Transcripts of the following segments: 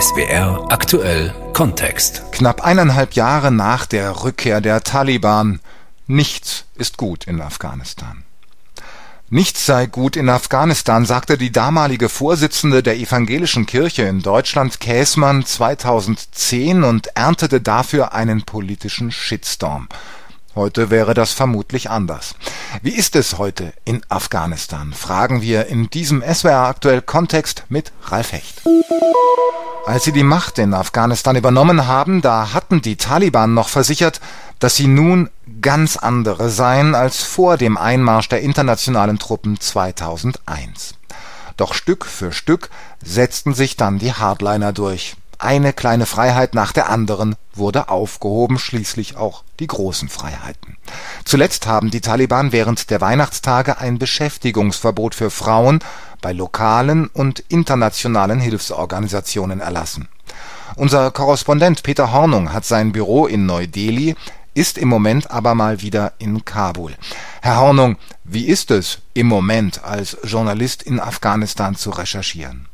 SWR aktuell Kontext. Knapp eineinhalb Jahre nach der Rückkehr der Taliban. Nichts ist gut in Afghanistan. Nichts sei gut in Afghanistan, sagte die damalige Vorsitzende der evangelischen Kirche in Deutschland, Käßmann, 2010 und erntete dafür einen politischen Shitstorm. Heute wäre das vermutlich anders. Wie ist es heute in Afghanistan? Fragen wir in diesem SWR aktuell Kontext mit Ralf Hecht. Als sie die Macht in Afghanistan übernommen haben, da hatten die Taliban noch versichert, dass sie nun ganz andere seien als vor dem Einmarsch der internationalen Truppen 2001. Doch Stück für Stück setzten sich dann die Hardliner durch. Eine kleine Freiheit nach der anderen wurde aufgehoben, schließlich auch die großen Freiheiten. Zuletzt haben die Taliban während der Weihnachtstage ein Beschäftigungsverbot für Frauen bei lokalen und internationalen Hilfsorganisationen erlassen. Unser Korrespondent Peter Hornung hat sein Büro in Neu-Delhi, ist im Moment aber mal wieder in Kabul. Herr Hornung, wie ist es im Moment als Journalist in Afghanistan zu recherchieren?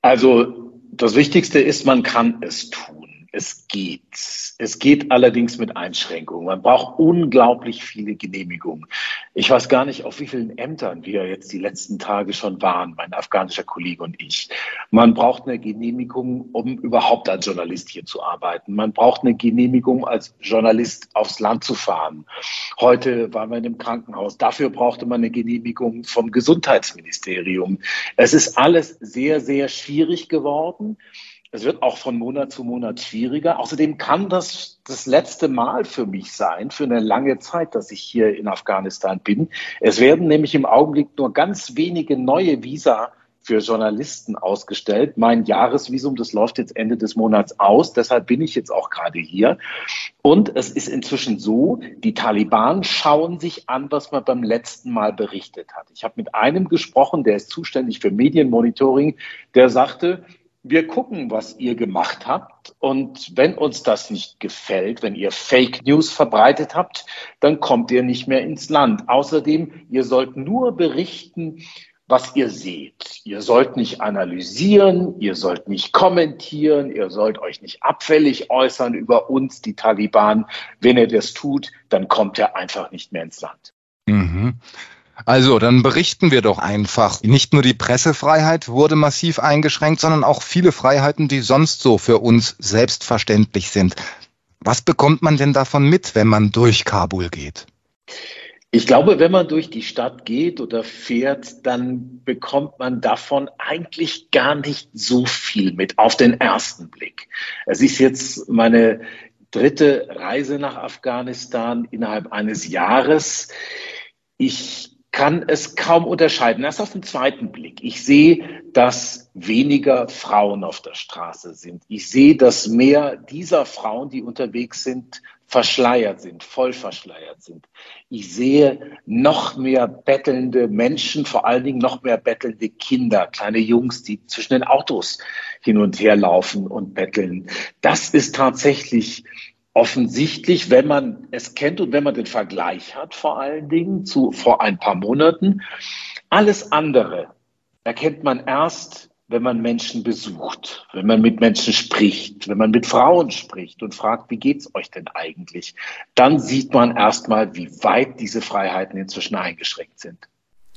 Also das Wichtigste ist, man kann es tun. Es geht. Es geht allerdings mit Einschränkungen. Man braucht unglaublich viele Genehmigungen. Ich weiß gar nicht, auf wie vielen Ämtern wir jetzt die letzten Tage schon waren, mein afghanischer Kollege und ich. Man braucht eine Genehmigung, um überhaupt als Journalist hier zu arbeiten. Man braucht eine Genehmigung, als Journalist aufs Land zu fahren. Heute waren wir in einem Krankenhaus. Dafür brauchte man eine Genehmigung vom Gesundheitsministerium. Es ist alles sehr, sehr schwierig geworden. Es wird auch von Monat zu Monat schwieriger. Außerdem kann das das letzte Mal für mich sein, für eine lange Zeit, dass ich hier in Afghanistan bin. Es werden nämlich im Augenblick nur ganz wenige neue Visa für Journalisten ausgestellt. Mein Jahresvisum, das läuft jetzt Ende des Monats aus. Deshalb bin ich jetzt auch gerade hier. Und es ist inzwischen so, die Taliban schauen sich an, was man beim letzten Mal berichtet hat. Ich habe mit einem gesprochen, der ist zuständig für Medienmonitoring, der sagte, wir gucken, was ihr gemacht habt. Und wenn uns das nicht gefällt, wenn ihr Fake News verbreitet habt, dann kommt ihr nicht mehr ins Land. Außerdem, ihr sollt nur berichten, was ihr seht. Ihr sollt nicht analysieren, ihr sollt nicht kommentieren, ihr sollt euch nicht abfällig äußern über uns, die Taliban. Wenn ihr das tut, dann kommt ihr einfach nicht mehr ins Land. Mhm. Also, dann berichten wir doch einfach. Nicht nur die Pressefreiheit wurde massiv eingeschränkt, sondern auch viele Freiheiten, die sonst so für uns selbstverständlich sind. Was bekommt man denn davon mit, wenn man durch Kabul geht? Ich glaube, wenn man durch die Stadt geht oder fährt, dann bekommt man davon eigentlich gar nicht so viel mit auf den ersten Blick. Es ist jetzt meine dritte Reise nach Afghanistan innerhalb eines Jahres. Ich kann es kaum unterscheiden. Erst auf den zweiten Blick. Ich sehe, dass weniger Frauen auf der Straße sind. Ich sehe, dass mehr dieser Frauen, die unterwegs sind, verschleiert sind, voll verschleiert sind. Ich sehe noch mehr bettelnde Menschen, vor allen Dingen noch mehr bettelnde Kinder, kleine Jungs, die zwischen den Autos hin und her laufen und betteln. Das ist tatsächlich offensichtlich, wenn man es kennt und wenn man den Vergleich hat, vor allen Dingen zu vor ein paar Monaten. Alles andere erkennt man erst, wenn man Menschen besucht, wenn man mit Menschen spricht, wenn man mit Frauen spricht und fragt, wie geht's euch denn eigentlich? Dann sieht man erstmal, wie weit diese Freiheiten inzwischen eingeschränkt sind.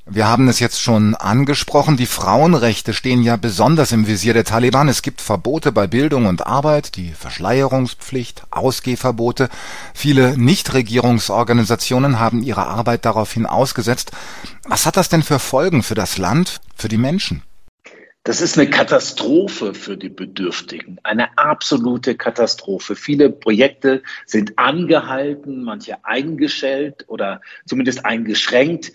Wir haben es jetzt schon angesprochen, die Frauenrechte stehen ja besonders im Visier der Taliban. Es gibt Verbote bei Bildung und Arbeit, die Verschleierungspflicht, Ausgehverbote. Viele Nichtregierungsorganisationen haben ihre Arbeit daraufhin ausgesetzt. Was hat das denn für Folgen für das Land, für die Menschen? Das ist eine Katastrophe für die Bedürftigen, eine absolute Katastrophe. Viele Projekte sind angehalten, manche eingestellt oder zumindest eingeschränkt.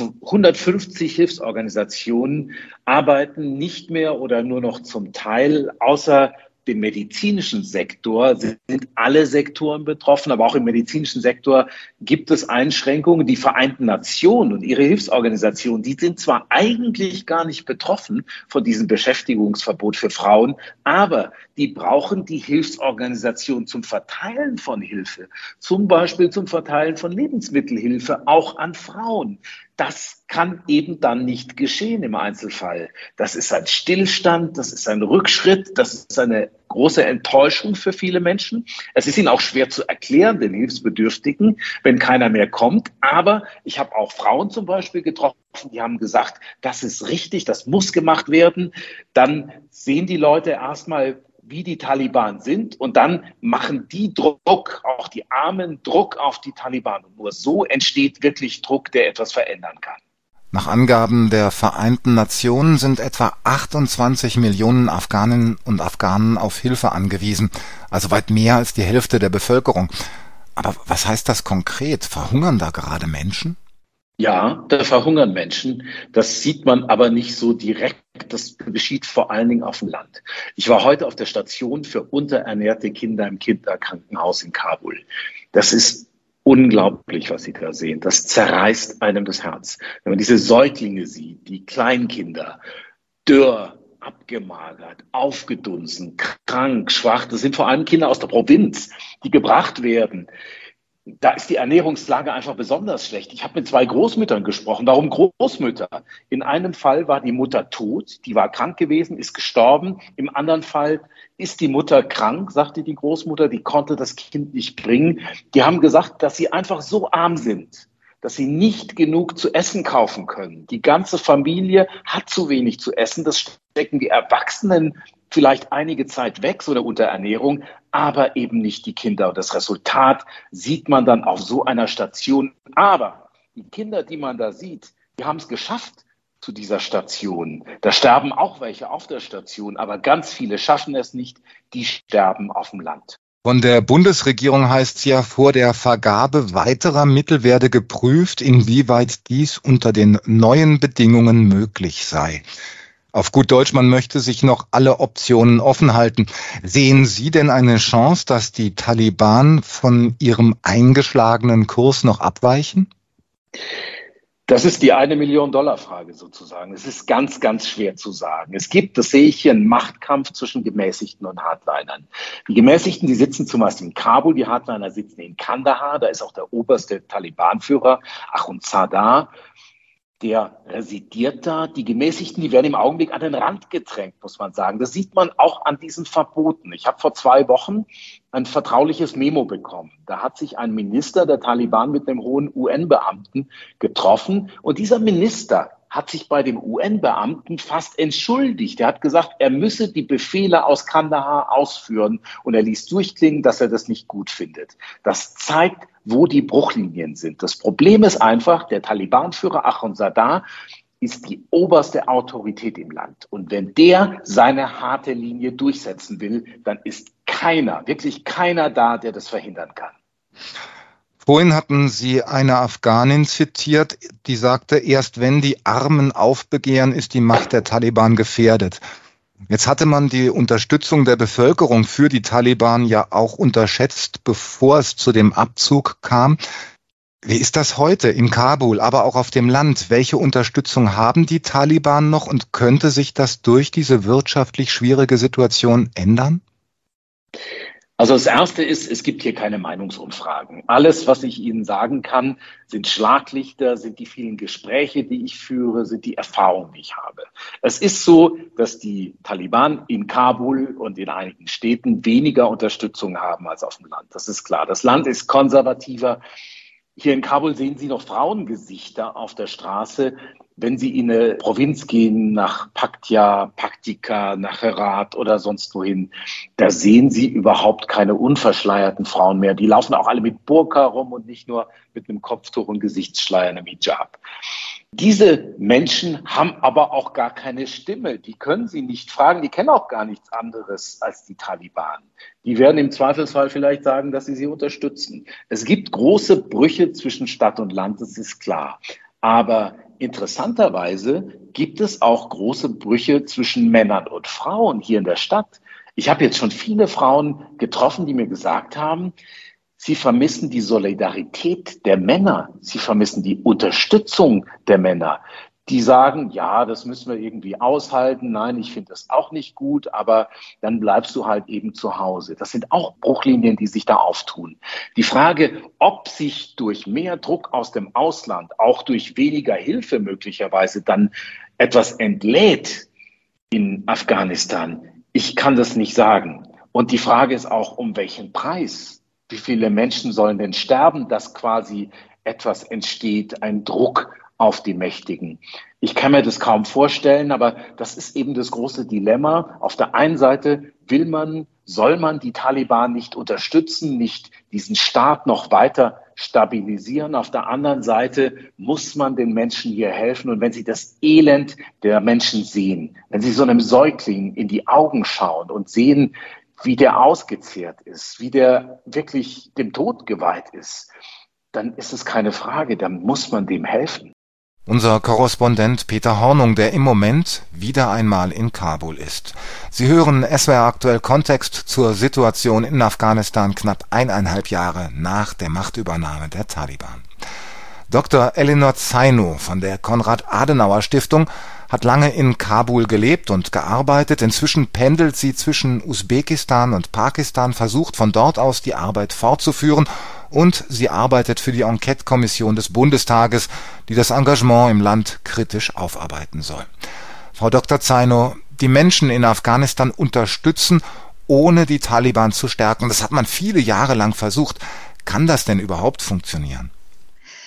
150 Hilfsorganisationen arbeiten nicht mehr oder nur noch zum Teil, außer dem medizinischen Sektor sind alle Sektoren betroffen, aber auch im medizinischen Sektor gibt es Einschränkungen. Die Vereinten Nationen und ihre Hilfsorganisationen, die sind zwar eigentlich gar nicht betroffen von diesem Beschäftigungsverbot für Frauen, aber die brauchen die Hilfsorganisation zum Verteilen von Hilfe, zum Beispiel zum Verteilen von Lebensmittelhilfe, auch an Frauen. Das kann eben dann nicht geschehen im Einzelfall. Das ist ein Stillstand, das ist ein Rückschritt, das ist eine große Enttäuschung für viele Menschen. Es ist ihnen auch schwer zu erklären, den Hilfsbedürftigen, wenn keiner mehr kommt. Aber ich habe auch Frauen zum Beispiel getroffen, die haben gesagt, das ist richtig, das muss gemacht werden. Dann sehen die Leute erstmal, wie die Taliban sind und dann machen die Druck, auch die Armen Druck auf die Taliban. Und nur so entsteht wirklich Druck, der etwas verändern kann. Nach Angaben der Vereinten Nationen sind etwa 28 Millionen Afghaninnen und Afghanen auf Hilfe angewiesen, also weit mehr als die Hälfte der Bevölkerung. Aber was heißt das konkret? Verhungern da gerade Menschen? Ja, da verhungern Menschen. Das sieht man aber nicht so direkt. Das geschieht vor allen Dingen auf dem Land. Ich war heute auf der Station für unterernährte Kinder im Kinderkrankenhaus in Kabul. Das ist unglaublich, was Sie da sehen. Das zerreißt einem das Herz. Wenn man diese Säuglinge sieht, die Kleinkinder, dürr, abgemagert, aufgedunsen, krank, schwach. Das sind vor allem Kinder aus der Provinz, die gebracht werden da ist die Ernährungslage einfach besonders schlecht. Ich habe mit zwei Großmüttern gesprochen. Warum Großmütter? In einem Fall war die Mutter tot, die war krank gewesen, ist gestorben. Im anderen Fall ist die Mutter krank, sagte die Großmutter, die konnte das Kind nicht bringen. Die haben gesagt, dass sie einfach so arm sind, dass sie nicht genug zu essen kaufen können. Die ganze Familie hat zu wenig zu essen. Das stecken die Erwachsenen vielleicht einige Zeit weg, so eine Unterernährung, aber eben nicht die Kinder. Und das Resultat sieht man dann auf so einer Station. Aber die Kinder, die man da sieht, die haben es geschafft zu dieser Station. Da sterben auch welche auf der Station, aber ganz viele schaffen es nicht, die sterben auf dem Land. Von der Bundesregierung heißt es ja, vor der Vergabe weiterer Mittel werde geprüft, inwieweit dies unter den neuen Bedingungen möglich sei. Auf gut Deutsch, man möchte sich noch alle Optionen offen halten. Sehen Sie denn eine Chance, dass die Taliban von ihrem eingeschlagenen Kurs noch abweichen? Das ist die eine Million Dollar Frage sozusagen. Es ist ganz, ganz schwer zu sagen. Es gibt, das sehe ich hier, einen Machtkampf zwischen Gemäßigten und Hardlinern. Die Gemäßigten, die sitzen zumeist in Kabul, die Hardliner sitzen in Kandahar, da ist auch der oberste Taliban-Führer, Achund Zadar der residiert da. Die Gemäßigten, die werden im Augenblick an den Rand gedrängt, muss man sagen. Das sieht man auch an diesen Verboten. Ich habe vor zwei Wochen ein vertrauliches Memo bekommen. Da hat sich ein Minister der Taliban mit einem hohen UN-Beamten getroffen und dieser Minister hat sich bei dem UN-Beamten fast entschuldigt. Er hat gesagt, er müsse die Befehle aus Kandahar ausführen und er ließ durchklingen, dass er das nicht gut findet. Das zeigt, wo die Bruchlinien sind. Das Problem ist einfach, der Taliban-Führer Sadar ist die oberste Autorität im Land. Und wenn der seine harte Linie durchsetzen will, dann ist keiner, wirklich keiner da, der das verhindern kann. Vorhin hatten Sie eine Afghanin zitiert, die sagte, erst wenn die Armen aufbegehren, ist die Macht der Taliban gefährdet. Jetzt hatte man die Unterstützung der Bevölkerung für die Taliban ja auch unterschätzt, bevor es zu dem Abzug kam. Wie ist das heute in Kabul, aber auch auf dem Land? Welche Unterstützung haben die Taliban noch und könnte sich das durch diese wirtschaftlich schwierige Situation ändern? Also das Erste ist, es gibt hier keine Meinungsumfragen. Alles, was ich Ihnen sagen kann, sind Schlaglichter, sind die vielen Gespräche, die ich führe, sind die Erfahrungen, die ich habe. Es ist so, dass die Taliban in Kabul und in einigen Städten weniger Unterstützung haben als auf dem Land. Das ist klar. Das Land ist konservativer. Hier in Kabul sehen Sie noch Frauengesichter auf der Straße, wenn Sie in eine Provinz gehen, nach Paktia, Paktika, nach Herat oder sonst wohin, da sehen Sie überhaupt keine unverschleierten Frauen mehr. Die laufen auch alle mit Burka rum und nicht nur mit einem Kopftuch und Gesichtsschleier, einem Hijab. Diese Menschen haben aber auch gar keine Stimme. Die können Sie nicht fragen. Die kennen auch gar nichts anderes als die Taliban. Die werden im Zweifelsfall vielleicht sagen, dass sie sie unterstützen. Es gibt große Brüche zwischen Stadt und Land, das ist klar. Aber interessanterweise gibt es auch große Brüche zwischen Männern und Frauen hier in der Stadt. Ich habe jetzt schon viele Frauen getroffen, die mir gesagt haben, Sie vermissen die Solidarität der Männer. Sie vermissen die Unterstützung der Männer die sagen, ja, das müssen wir irgendwie aushalten. Nein, ich finde das auch nicht gut, aber dann bleibst du halt eben zu Hause. Das sind auch Bruchlinien, die sich da auftun. Die Frage, ob sich durch mehr Druck aus dem Ausland, auch durch weniger Hilfe möglicherweise dann etwas entlädt in Afghanistan, ich kann das nicht sagen. Und die Frage ist auch, um welchen Preis? Wie viele Menschen sollen denn sterben, dass quasi etwas entsteht, ein Druck auf die Mächtigen. Ich kann mir das kaum vorstellen, aber das ist eben das große Dilemma. Auf der einen Seite will man, soll man die Taliban nicht unterstützen, nicht diesen Staat noch weiter stabilisieren. Auf der anderen Seite muss man den Menschen hier helfen. Und wenn sie das Elend der Menschen sehen, wenn sie so einem Säugling in die Augen schauen und sehen, wie der ausgezehrt ist, wie der wirklich dem Tod geweiht ist, dann ist es keine Frage, dann muss man dem helfen. Unser Korrespondent Peter Hornung, der im Moment wieder einmal in Kabul ist. Sie hören SWR aktuell Kontext zur Situation in Afghanistan knapp eineinhalb Jahre nach der Machtübernahme der Taliban. Dr. Elinor Zaino von der Konrad-Adenauer-Stiftung hat lange in Kabul gelebt und gearbeitet. Inzwischen pendelt sie zwischen Usbekistan und Pakistan, versucht von dort aus die Arbeit fortzuführen und sie arbeitet für die Enquete-Kommission des Bundestages, die das Engagement im Land kritisch aufarbeiten soll. Frau Dr. Zaino, die Menschen in Afghanistan unterstützen, ohne die Taliban zu stärken. Das hat man viele Jahre lang versucht. Kann das denn überhaupt funktionieren?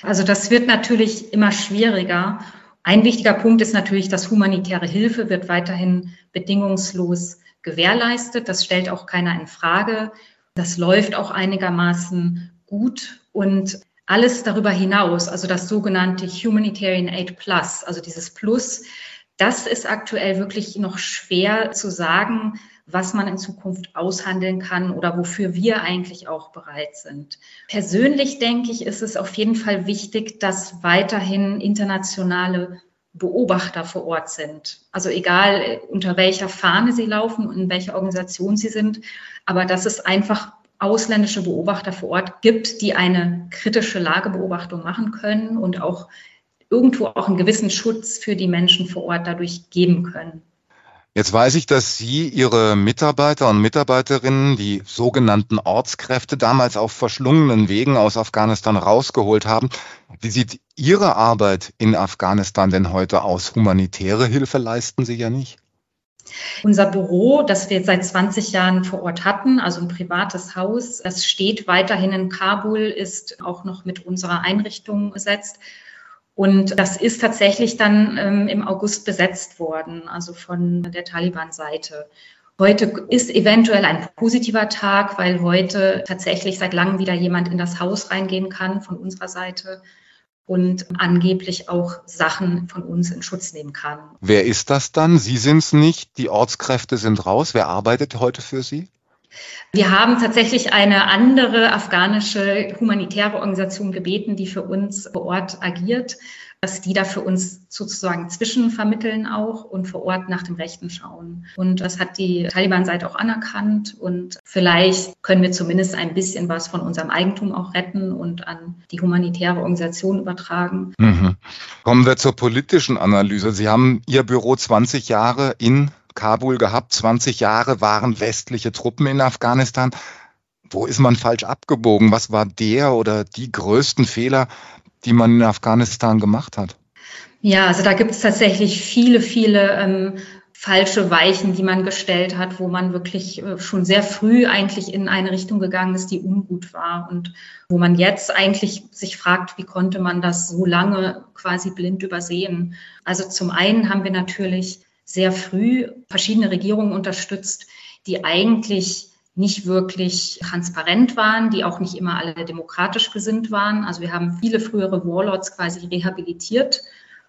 Also das wird natürlich immer schwieriger. Ein wichtiger Punkt ist natürlich, dass humanitäre Hilfe wird weiterhin bedingungslos gewährleistet. Das stellt auch keiner in Frage. Das läuft auch einigermaßen gut und alles darüber hinaus, also das sogenannte Humanitarian Aid Plus, also dieses Plus, das ist aktuell wirklich noch schwer zu sagen, was man in Zukunft aushandeln kann oder wofür wir eigentlich auch bereit sind. Persönlich denke ich, ist es auf jeden Fall wichtig, dass weiterhin internationale Beobachter vor Ort sind. Also egal, unter welcher Fahne sie laufen und in welcher Organisation sie sind, aber dass es einfach ausländische Beobachter vor Ort gibt, die eine kritische Lagebeobachtung machen können und auch irgendwo auch einen gewissen Schutz für die Menschen vor Ort dadurch geben können. Jetzt weiß ich, dass Sie Ihre Mitarbeiter und Mitarbeiterinnen, die sogenannten Ortskräfte, damals auf verschlungenen Wegen aus Afghanistan rausgeholt haben. Wie sieht Ihre Arbeit in Afghanistan denn heute aus? Humanitäre Hilfe leisten Sie ja nicht. Unser Büro, das wir seit 20 Jahren vor Ort hatten, also ein privates Haus, das steht weiterhin in Kabul, ist auch noch mit unserer Einrichtung besetzt. Und das ist tatsächlich dann ähm, im August besetzt worden, also von der Taliban-Seite. Heute ist eventuell ein positiver Tag, weil heute tatsächlich seit langem wieder jemand in das Haus reingehen kann von unserer Seite und angeblich auch Sachen von uns in Schutz nehmen kann. Wer ist das dann? Sie sind es nicht, die Ortskräfte sind raus. Wer arbeitet heute für Sie? Wir haben tatsächlich eine andere afghanische humanitäre Organisation gebeten, die für uns vor Ort agiert dass die da für uns sozusagen zwischenvermitteln auch und vor Ort nach dem Rechten schauen. Und das hat die Taliban-Seite auch anerkannt und vielleicht können wir zumindest ein bisschen was von unserem Eigentum auch retten und an die humanitäre Organisation übertragen. Mhm. Kommen wir zur politischen Analyse. Sie haben Ihr Büro 20 Jahre in Kabul gehabt. 20 Jahre waren westliche Truppen in Afghanistan. Wo ist man falsch abgebogen? Was war der oder die größten Fehler, die man in Afghanistan gemacht hat? Ja, also da gibt es tatsächlich viele, viele ähm, falsche Weichen, die man gestellt hat, wo man wirklich äh, schon sehr früh eigentlich in eine Richtung gegangen ist, die ungut war und wo man jetzt eigentlich sich fragt, wie konnte man das so lange quasi blind übersehen. Also zum einen haben wir natürlich sehr früh verschiedene Regierungen unterstützt, die eigentlich nicht wirklich transparent waren, die auch nicht immer alle demokratisch gesinnt waren. Also wir haben viele frühere Warlords quasi rehabilitiert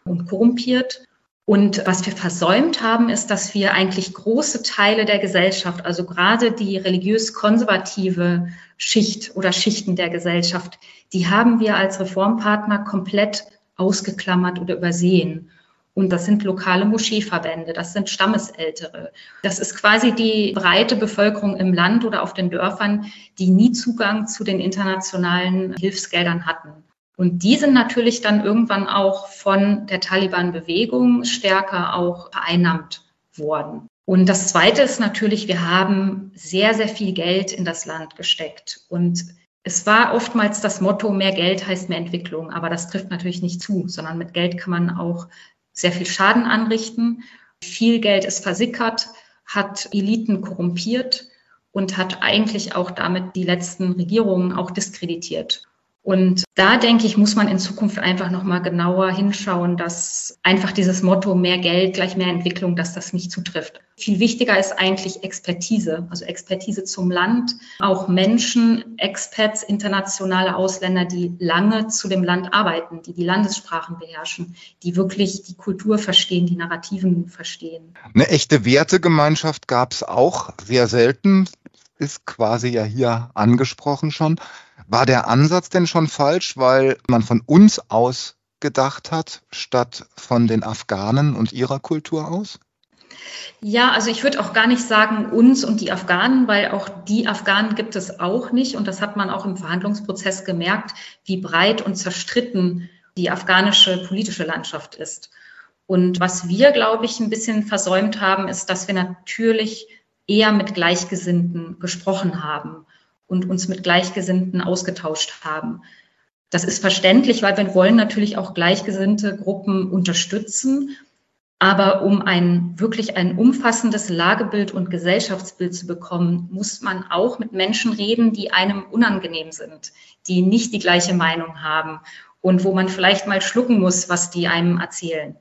und korrumpiert. Und was wir versäumt haben, ist, dass wir eigentlich große Teile der Gesellschaft, also gerade die religiös-konservative Schicht oder Schichten der Gesellschaft, die haben wir als Reformpartner komplett ausgeklammert oder übersehen. Und das sind lokale Moscheeverbände, das sind Stammesältere. Das ist quasi die breite Bevölkerung im Land oder auf den Dörfern, die nie Zugang zu den internationalen Hilfsgeldern hatten. Und die sind natürlich dann irgendwann auch von der Taliban-Bewegung stärker auch vereinnahmt worden. Und das Zweite ist natürlich, wir haben sehr, sehr viel Geld in das Land gesteckt. Und es war oftmals das Motto, mehr Geld heißt mehr Entwicklung. Aber das trifft natürlich nicht zu, sondern mit Geld kann man auch sehr viel Schaden anrichten. Viel Geld ist versickert, hat Eliten korrumpiert und hat eigentlich auch damit die letzten Regierungen auch diskreditiert. Und da denke ich, muss man in Zukunft einfach nochmal genauer hinschauen, dass einfach dieses Motto mehr Geld gleich mehr Entwicklung, dass das nicht zutrifft. Viel wichtiger ist eigentlich Expertise, also Expertise zum Land, auch Menschen, Experts, internationale Ausländer, die lange zu dem Land arbeiten, die die Landessprachen beherrschen, die wirklich die Kultur verstehen, die Narrativen verstehen. Eine echte Wertegemeinschaft gab es auch sehr selten, ist quasi ja hier angesprochen schon. War der Ansatz denn schon falsch, weil man von uns aus gedacht hat, statt von den Afghanen und ihrer Kultur aus? Ja, also ich würde auch gar nicht sagen uns und die Afghanen, weil auch die Afghanen gibt es auch nicht. Und das hat man auch im Verhandlungsprozess gemerkt, wie breit und zerstritten die afghanische politische Landschaft ist. Und was wir, glaube ich, ein bisschen versäumt haben, ist, dass wir natürlich eher mit Gleichgesinnten gesprochen haben und uns mit Gleichgesinnten ausgetauscht haben. Das ist verständlich, weil wir wollen natürlich auch gleichgesinnte Gruppen unterstützen. Aber um ein wirklich ein umfassendes Lagebild und Gesellschaftsbild zu bekommen, muss man auch mit Menschen reden, die einem unangenehm sind, die nicht die gleiche Meinung haben und wo man vielleicht mal schlucken muss, was die einem erzählen.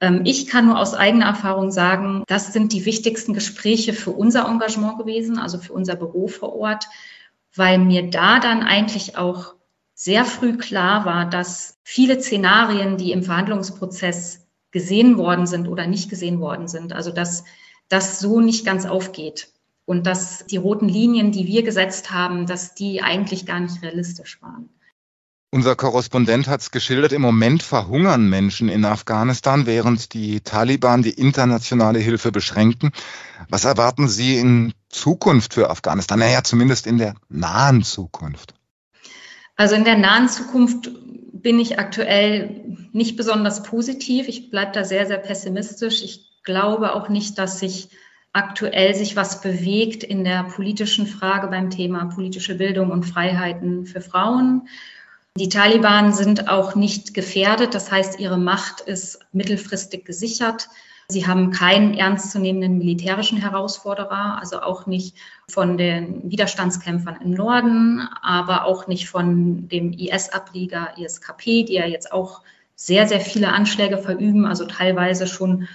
Ähm, ich kann nur aus eigener Erfahrung sagen, das sind die wichtigsten Gespräche für unser Engagement gewesen, also für unser Büro vor Ort, weil mir da dann eigentlich auch sehr früh klar war, dass viele Szenarien, die im Verhandlungsprozess gesehen worden sind oder nicht gesehen worden sind, also dass das so nicht ganz aufgeht und dass die roten Linien, die wir gesetzt haben, dass die eigentlich gar nicht realistisch waren. Unser Korrespondent hat es geschildert, im Moment verhungern Menschen in Afghanistan, während die Taliban die internationale Hilfe beschränken. Was erwarten Sie in Zukunft für Afghanistan? Naja, zumindest in der nahen Zukunft. Also in der nahen Zukunft bin ich aktuell nicht besonders positiv. Ich bleibe da sehr, sehr pessimistisch. Ich glaube auch nicht, dass sich aktuell sich was bewegt in der politischen Frage beim Thema politische Bildung und Freiheiten für Frauen. Die Taliban sind auch nicht gefährdet, das heißt, ihre Macht ist mittelfristig gesichert. Sie haben keinen ernstzunehmenden militärischen Herausforderer, also auch nicht von den Widerstandskämpfern im Norden, aber auch nicht von dem IS-Ableger ISKP, die ja jetzt auch sehr, sehr viele Anschläge verüben, also teilweise schon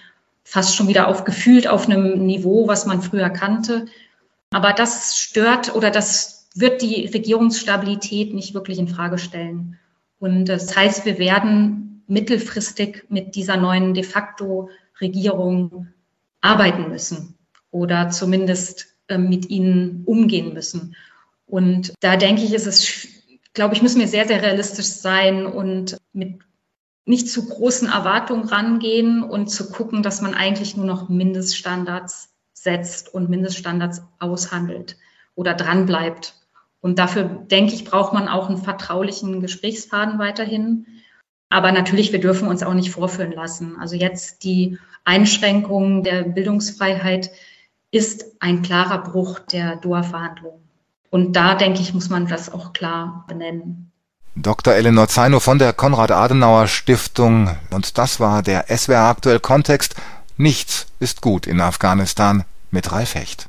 fast schon wieder auf gefühlt auf einem Niveau, was man früher kannte. Aber das stört oder das wird die Regierungsstabilität nicht wirklich in Frage stellen. Und das heißt, wir werden mittelfristig mit dieser neuen de facto Regierung arbeiten müssen oder zumindest äh, mit ihnen umgehen müssen. Und da denke ich, ist es, glaube ich, müssen wir sehr, sehr realistisch sein und mit nicht zu großen Erwartungen rangehen und zu gucken, dass man eigentlich nur noch Mindeststandards setzt und Mindeststandards aushandelt oder dranbleibt. Und dafür, denke ich, braucht man auch einen vertraulichen Gesprächsfaden weiterhin. Aber natürlich, wir dürfen uns auch nicht vorführen lassen. Also jetzt die Einschränkung der Bildungsfreiheit ist ein klarer Bruch der Doha-Verhandlungen. Und da, denke ich, muss man das auch klar benennen. Dr. Eleanor Zeino von der Konrad-Adenauer-Stiftung. Und das war der SWR aktuell Kontext. Nichts ist gut in Afghanistan mit Ralf Hecht.